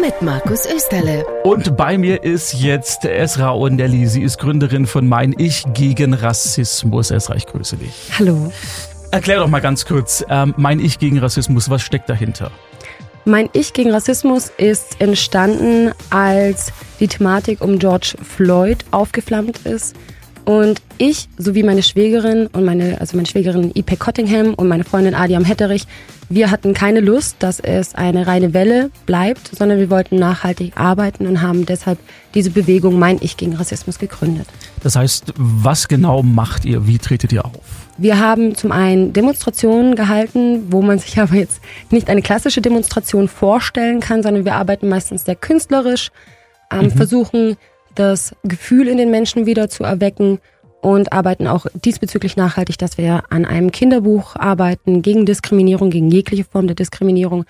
Mit Markus Österle. Und bei mir ist jetzt Esra Ondelli. Sie ist Gründerin von Mein Ich gegen Rassismus. Esra, ich grüße dich. Hallo. Erklär doch mal ganz kurz, ähm, Mein Ich gegen Rassismus, was steckt dahinter? Mein Ich gegen Rassismus ist entstanden, als die Thematik um George Floyd aufgeflammt ist. Und ich sowie meine Schwägerin und meine, also meine Schwägerin Ipe Cottingham und meine Freundin Adiam Hetterich, wir hatten keine Lust, dass es eine reine Welle bleibt, sondern wir wollten nachhaltig arbeiten und haben deshalb diese Bewegung Mein Ich gegen Rassismus gegründet. Das heißt, was genau macht ihr? Wie tretet ihr auf? Wir haben zum einen Demonstrationen gehalten, wo man sich aber jetzt nicht eine klassische Demonstration vorstellen kann, sondern wir arbeiten meistens sehr künstlerisch, ähm, mhm. versuchen das Gefühl in den Menschen wieder zu erwecken und arbeiten auch diesbezüglich nachhaltig, dass wir an einem Kinderbuch arbeiten gegen Diskriminierung, gegen jegliche Form der Diskriminierung,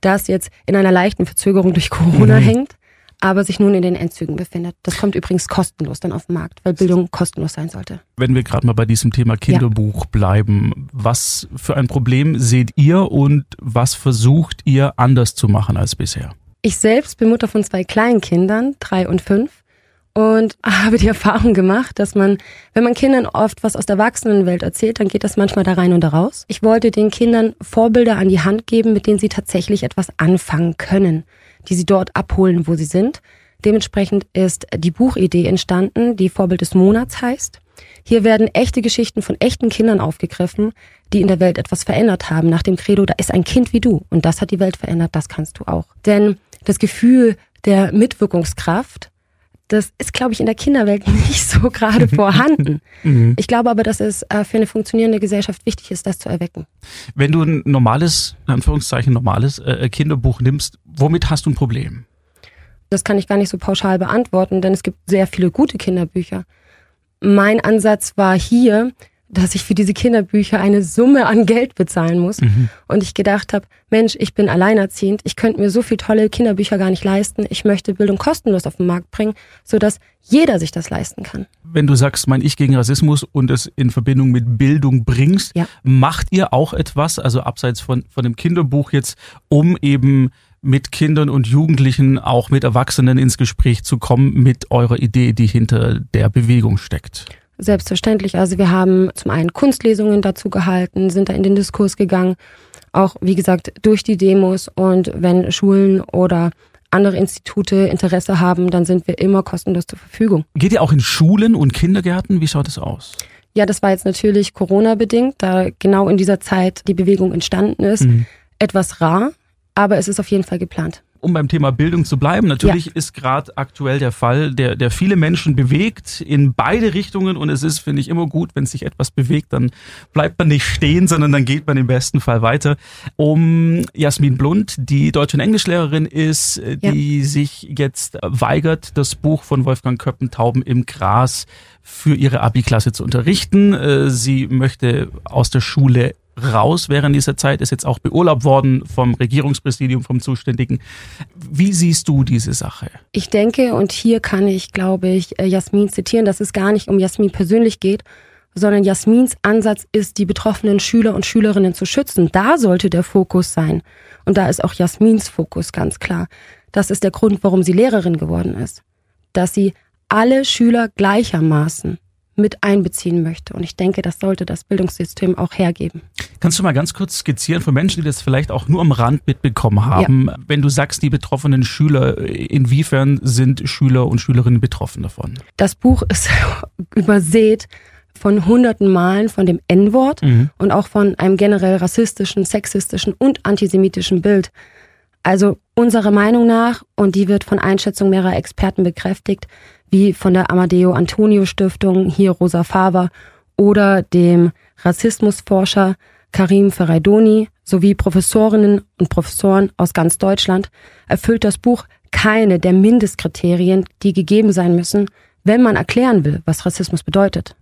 das jetzt in einer leichten Verzögerung durch Corona mhm. hängt, aber sich nun in den Endzügen befindet. Das kommt übrigens kostenlos dann auf den Markt, weil Bildung kostenlos sein sollte. Wenn wir gerade mal bei diesem Thema Kinderbuch ja. bleiben, was für ein Problem seht ihr und was versucht ihr anders zu machen als bisher? Ich selbst bin Mutter von zwei kleinen Kindern, drei und fünf und habe die Erfahrung gemacht, dass man, wenn man Kindern oft was aus der Erwachsenenwelt erzählt, dann geht das manchmal da rein und da raus. Ich wollte den Kindern Vorbilder an die Hand geben, mit denen sie tatsächlich etwas anfangen können, die sie dort abholen, wo sie sind. Dementsprechend ist die Buchidee entstanden, die Vorbild des Monats heißt. Hier werden echte Geschichten von echten Kindern aufgegriffen, die in der Welt etwas verändert haben, nach dem Credo, da ist ein Kind wie du und das hat die Welt verändert, das kannst du auch. Denn das Gefühl der Mitwirkungskraft das ist, glaube ich, in der Kinderwelt nicht so gerade vorhanden. Mhm. Ich glaube aber, dass es äh, für eine funktionierende Gesellschaft wichtig ist, das zu erwecken. Wenn du ein normales, in Anführungszeichen normales äh, Kinderbuch nimmst, womit hast du ein Problem? Das kann ich gar nicht so pauschal beantworten, denn es gibt sehr viele gute Kinderbücher. Mein Ansatz war hier, dass ich für diese Kinderbücher eine Summe an Geld bezahlen muss. Mhm. Und ich gedacht habe, Mensch, ich bin alleinerziehend, ich könnte mir so viele tolle Kinderbücher gar nicht leisten. Ich möchte Bildung kostenlos auf den Markt bringen, sodass jeder sich das leisten kann. Wenn du sagst, mein Ich gegen Rassismus und es in Verbindung mit Bildung bringst, ja. macht ihr auch etwas, also abseits von, von dem Kinderbuch jetzt, um eben mit Kindern und Jugendlichen, auch mit Erwachsenen ins Gespräch zu kommen mit eurer Idee, die hinter der Bewegung steckt? Selbstverständlich. Also wir haben zum einen Kunstlesungen dazu gehalten, sind da in den Diskurs gegangen, auch wie gesagt durch die Demos und wenn Schulen oder andere Institute Interesse haben, dann sind wir immer kostenlos zur Verfügung. Geht ihr auch in Schulen und Kindergärten? Wie schaut es aus? Ja, das war jetzt natürlich Corona-bedingt, da genau in dieser Zeit die Bewegung entstanden ist. Mhm. Etwas rar, aber es ist auf jeden Fall geplant um beim Thema Bildung zu bleiben, natürlich ja. ist gerade aktuell der Fall, der, der viele Menschen bewegt in beide Richtungen und es ist, finde ich, immer gut, wenn sich etwas bewegt, dann bleibt man nicht stehen, sondern dann geht man im besten Fall weiter. Um Jasmin Blunt, die Deutsch- und Englischlehrerin ist, die ja. sich jetzt weigert, das Buch von Wolfgang Köppentauben im Gras für ihre Abi-Klasse zu unterrichten. Äh, sie möchte aus der Schule raus während dieser Zeit, ist jetzt auch beurlaubt worden vom Regierungspräsidium, vom Zuständigen. Wie siehst du diese Sache? Ich denke, und hier kann ich, glaube ich, äh, Jasmin zitieren, dass es gar nicht um Jasmin persönlich geht, sondern Jasmins Ansatz ist, die betroffenen Schüler und Schülerinnen zu schützen. Da sollte der Fokus sein. Und da ist auch Jasmins Fokus ganz klar. Das ist der Grund, warum sie Lehrerin geworden ist. Dass sie alle Schüler gleichermaßen mit einbeziehen möchte. Und ich denke, das sollte das Bildungssystem auch hergeben. Kannst du mal ganz kurz skizzieren für Menschen, die das vielleicht auch nur am Rand mitbekommen haben, ja. wenn du sagst, die betroffenen Schüler, inwiefern sind Schüler und Schülerinnen betroffen davon? Das Buch ist übersät von hunderten Malen von dem N-Wort mhm. und auch von einem generell rassistischen, sexistischen und antisemitischen Bild. Also unserer Meinung nach, und die wird von Einschätzung mehrerer Experten bekräftigt, wie von der Amadeo Antonio Stiftung, hier Rosa Fava, oder dem Rassismusforscher Karim Ferraidoni sowie Professorinnen und Professoren aus ganz Deutschland erfüllt das Buch keine der Mindestkriterien, die gegeben sein müssen, wenn man erklären will, was Rassismus bedeutet.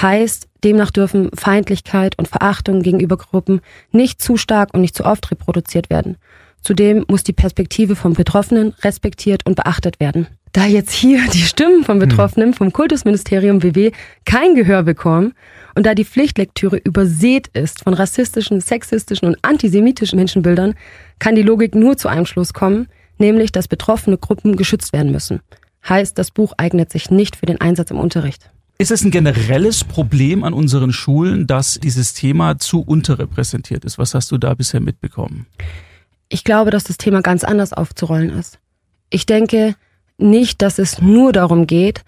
Heißt, demnach dürfen Feindlichkeit und Verachtung gegenüber Gruppen nicht zu stark und nicht zu oft reproduziert werden. Zudem muss die Perspektive von Betroffenen respektiert und beachtet werden. da jetzt hier die Stimmen von Betroffenen vom Kultusministerium BW kein Gehör bekommen und da die Pflichtlektüre übersät ist von rassistischen, sexistischen und antisemitischen Menschenbildern, kann die Logik nur zu einem Schluss kommen, nämlich, dass betroffene Gruppen geschützt werden müssen. Heißt, das Buch eignet sich nicht für den Einsatz im Unterricht. Ist es ein generelles Problem an unseren Schulen, dass dieses Thema zu unterrepräsentiert ist? Was hast du da bisher mitbekommen? Ich glaube, dass das Thema ganz anders aufzurollen ist. Ich denke nicht, dass es nur darum geht,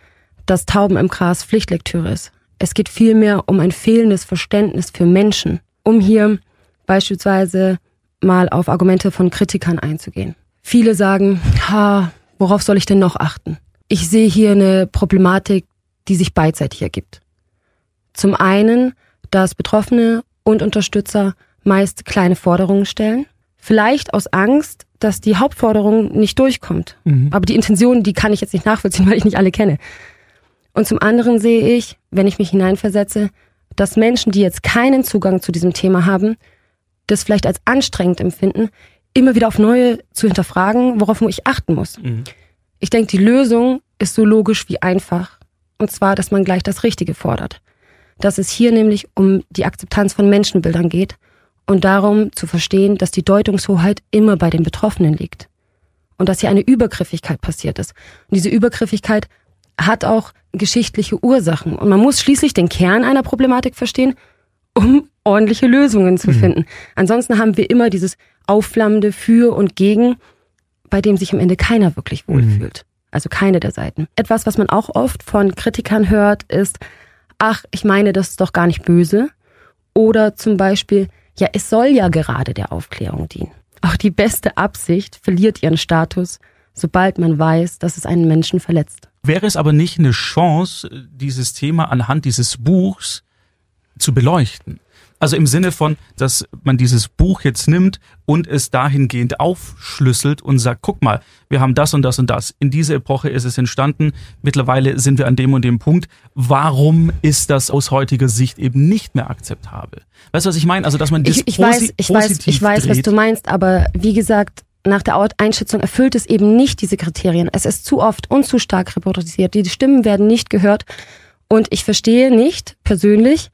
dass Tauben im Gras Pflichtlektüre ist. Es geht vielmehr um ein fehlendes Verständnis für Menschen, um hier beispielsweise mal auf Argumente von Kritikern einzugehen. Viele sagen, ha, worauf soll ich denn noch achten? Ich sehe hier eine Problematik, die sich beidseitig ergibt. Zum einen, dass Betroffene und Unterstützer meist kleine Forderungen stellen, vielleicht aus Angst, dass die Hauptforderung nicht durchkommt. Mhm. Aber die Intention, die kann ich jetzt nicht nachvollziehen, weil ich nicht alle kenne. Und zum anderen sehe ich, wenn ich mich hineinversetze, dass Menschen, die jetzt keinen Zugang zu diesem Thema haben, das vielleicht als anstrengend empfinden, immer wieder auf neue zu hinterfragen, worauf ich achten muss. Mhm. Ich denke, die Lösung ist so logisch wie einfach. Und zwar, dass man gleich das Richtige fordert. Dass es hier nämlich um die Akzeptanz von Menschenbildern geht und darum zu verstehen, dass die Deutungshoheit immer bei den Betroffenen liegt. Und dass hier eine Übergriffigkeit passiert ist. Und diese Übergriffigkeit hat auch geschichtliche Ursachen. Und man muss schließlich den Kern einer Problematik verstehen, um ordentliche Lösungen zu mhm. finden. Ansonsten haben wir immer dieses aufflammende Für und Gegen, bei dem sich am Ende keiner wirklich wohlfühlt. Mhm. Also keine der Seiten. Etwas, was man auch oft von Kritikern hört, ist, ach, ich meine, das ist doch gar nicht böse. Oder zum Beispiel, ja, es soll ja gerade der Aufklärung dienen. Auch die beste Absicht verliert ihren Status, sobald man weiß, dass es einen Menschen verletzt. Wäre es aber nicht eine Chance, dieses Thema anhand dieses Buchs zu beleuchten? Also im Sinne von, dass man dieses Buch jetzt nimmt und es dahingehend aufschlüsselt und sagt, guck mal, wir haben das und das und das. In dieser Epoche ist es entstanden. Mittlerweile sind wir an dem und dem Punkt. Warum ist das aus heutiger Sicht eben nicht mehr akzeptabel? Weißt du, was ich meine? Also, dass man das ich, ich weiß, ich weiß, ich weiß, was du meinst, aber wie gesagt, nach der Einschätzung erfüllt es eben nicht diese Kriterien. Es ist zu oft und zu stark reproduziert. Die Stimmen werden nicht gehört. Und ich verstehe nicht persönlich,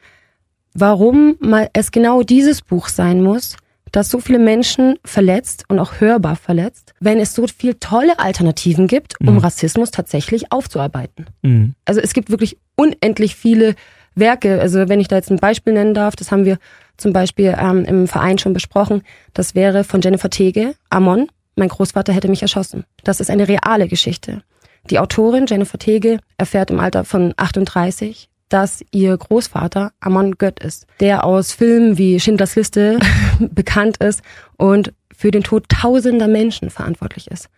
warum mal es genau dieses Buch sein muss, das so viele Menschen verletzt und auch hörbar verletzt, wenn es so viel tolle Alternativen gibt, um mhm. Rassismus tatsächlich aufzuarbeiten. Mhm. Also es gibt wirklich unendlich viele Werke. Also wenn ich da jetzt ein Beispiel nennen darf, das haben wir zum Beispiel ähm, im Verein schon besprochen. Das wäre von Jennifer Tege, Amon. Mein Großvater hätte mich erschossen. Das ist eine reale Geschichte. Die Autorin Jennifer Tege erfährt im Alter von 38, dass ihr Großvater Amon Gött ist, der aus Filmen wie Schindlers Liste bekannt ist und für den Tod tausender Menschen verantwortlich ist.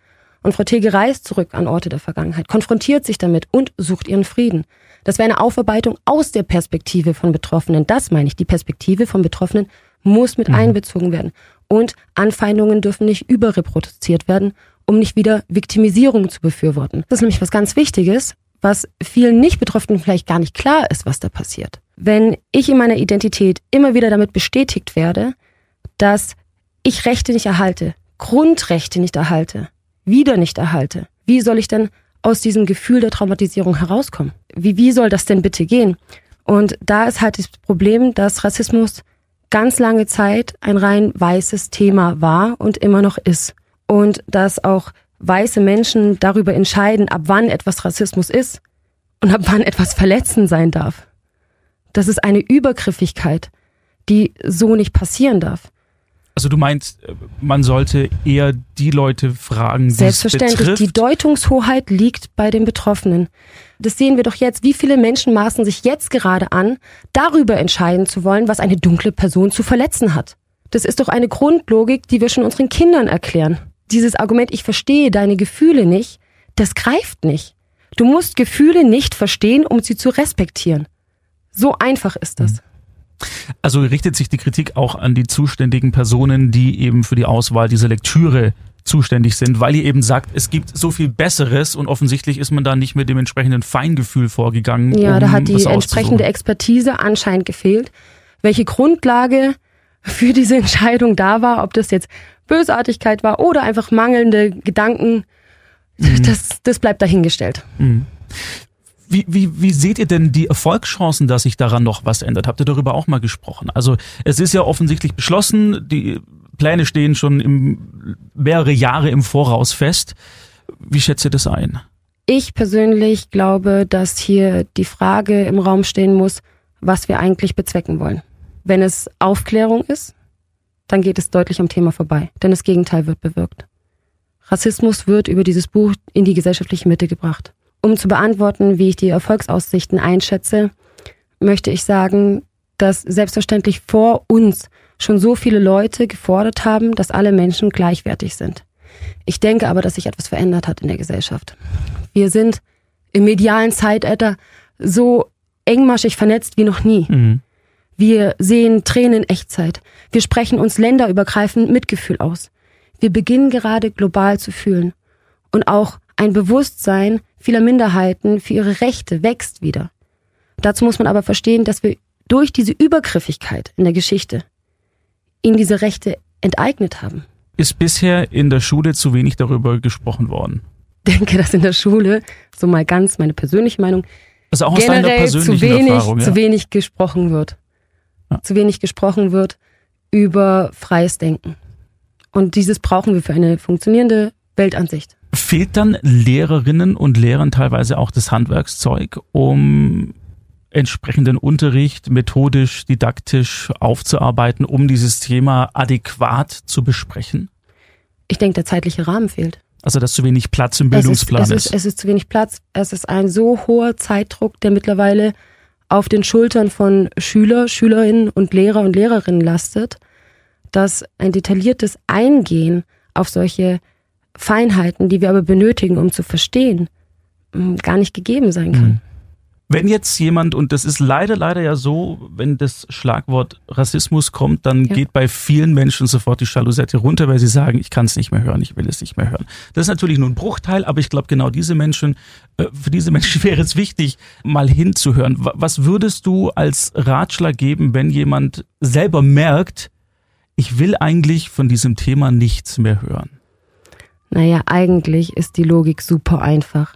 Und Frau Tege reist zurück an Orte der Vergangenheit, konfrontiert sich damit und sucht ihren Frieden. Das wäre eine Aufarbeitung aus der Perspektive von Betroffenen. Das meine ich. Die Perspektive von Betroffenen muss mit mhm. einbezogen werden. Und Anfeindungen dürfen nicht überreproduziert werden, um nicht wieder Viktimisierung zu befürworten. Das ist nämlich was ganz Wichtiges, was vielen Nicht-Betroffenen vielleicht gar nicht klar ist, was da passiert. Wenn ich in meiner Identität immer wieder damit bestätigt werde, dass ich Rechte nicht erhalte, Grundrechte nicht erhalte, wieder nicht erhalte, wie soll ich denn aus diesem Gefühl der Traumatisierung herauskommen? Wie, wie soll das denn bitte gehen? Und da ist halt das Problem, dass Rassismus ganz lange Zeit ein rein weißes Thema war und immer noch ist. Und dass auch weiße Menschen darüber entscheiden, ab wann etwas Rassismus ist und ab wann etwas verletzend sein darf. Das ist eine Übergriffigkeit, die so nicht passieren darf. Also du meinst, man sollte eher die Leute fragen, die Selbstverständlich, es betrifft. die Deutungshoheit liegt bei den Betroffenen. Das sehen wir doch jetzt. Wie viele Menschen maßen sich jetzt gerade an, darüber entscheiden zu wollen, was eine dunkle Person zu verletzen hat? Das ist doch eine Grundlogik, die wir schon unseren Kindern erklären dieses Argument, ich verstehe deine Gefühle nicht, das greift nicht. Du musst Gefühle nicht verstehen, um sie zu respektieren. So einfach ist das. Also richtet sich die Kritik auch an die zuständigen Personen, die eben für die Auswahl dieser Lektüre zuständig sind, weil ihr eben sagt, es gibt so viel Besseres und offensichtlich ist man da nicht mit dem entsprechenden Feingefühl vorgegangen. Ja, um da hat die entsprechende Expertise anscheinend gefehlt. Welche Grundlage für diese Entscheidung da war, ob das jetzt Bösartigkeit war oder einfach mangelnde Gedanken, Mhm. Das, das bleibt dahingestellt. Mhm. Wie, wie, wie seht ihr denn die Erfolgschancen, dass sich daran noch was ändert? Habt ihr darüber auch mal gesprochen? Also es ist ja offensichtlich beschlossen, die Pläne stehen schon im, mehrere Jahre im Voraus fest. Wie schätzt ihr das ein? Ich persönlich glaube, dass hier die Frage im Raum stehen muss, was wir eigentlich bezwecken wollen. Wenn es Aufklärung ist, dann geht es deutlich am Thema vorbei, denn das Gegenteil wird bewirkt. Rassismus wird über dieses Buch in die gesellschaftliche Mitte gebracht. Um zu beantworten, wie ich die Erfolgsaussichten einschätze, möchte ich sagen, dass selbstverständlich vor uns schon so viele Leute gefordert haben, dass alle Menschen gleichwertig sind. Ich denke aber, dass sich etwas verändert hat in der Gesellschaft. Wir sind im medialen Zeitalter so engmaschig vernetzt wie noch nie. Mhm. Wir sehen Tränen in Echtzeit. Wir sprechen uns länderübergreifend Mitgefühl aus. Wir beginnen gerade global zu fühlen. Und auch ein Bewusstsein vieler Minderheiten für ihre Rechte wächst wieder. Dazu muss man aber verstehen, dass wir durch diese Übergriffigkeit in der Geschichte ihnen diese Rechte enteignet haben. Ist bisher in der Schule zu wenig darüber gesprochen worden? Ich denke, dass in der Schule, so mal ganz meine persönliche Meinung, also auch generell zu wenig, ja. zu wenig gesprochen wird. Zu wenig gesprochen wird über freies Denken. Und dieses brauchen wir für eine funktionierende Weltansicht. Fehlt dann Lehrerinnen und Lehrern teilweise auch das Handwerkszeug, um entsprechenden Unterricht methodisch, didaktisch aufzuarbeiten, um dieses Thema adäquat zu besprechen? Ich denke, der zeitliche Rahmen fehlt. Also, dass zu wenig Platz im Bildungsplan es ist, es ist. Es ist zu wenig Platz. Es ist ein so hoher Zeitdruck, der mittlerweile auf den Schultern von Schüler, Schülerinnen und Lehrer und Lehrerinnen lastet, dass ein detailliertes Eingehen auf solche Feinheiten, die wir aber benötigen, um zu verstehen, gar nicht gegeben sein kann. Mhm. Wenn jetzt jemand, und das ist leider, leider ja so, wenn das Schlagwort Rassismus kommt, dann ja. geht bei vielen Menschen sofort die Jalousette runter, weil sie sagen, ich kann es nicht mehr hören, ich will es nicht mehr hören. Das ist natürlich nur ein Bruchteil, aber ich glaube, genau diese Menschen, äh, für diese Menschen wäre es wichtig, mal hinzuhören. Was würdest du als Ratschlag geben, wenn jemand selber merkt, ich will eigentlich von diesem Thema nichts mehr hören? Naja, eigentlich ist die Logik super einfach.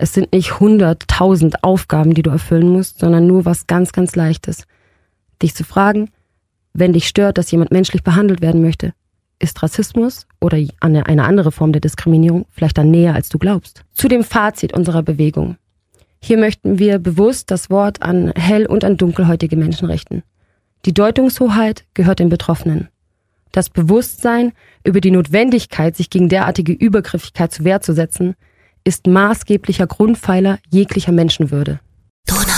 Es sind nicht hunderttausend Aufgaben, die du erfüllen musst, sondern nur was ganz, ganz Leichtes. Dich zu fragen, wenn dich stört, dass jemand menschlich behandelt werden möchte, ist Rassismus oder eine, andere Form der Diskriminierung vielleicht dann näher, als du glaubst. Zu dem Fazit unserer Bewegung. Hier möchten wir bewusst das Wort an hell- und an dunkelhäutige Menschen richten. Die Deutungshoheit gehört den Betroffenen. Das Bewusstsein über die Notwendigkeit, sich gegen derartige Übergriffigkeit zu Wehr zu setzen, ist maßgeblicher Grundpfeiler jeglicher Menschenwürde. Donau.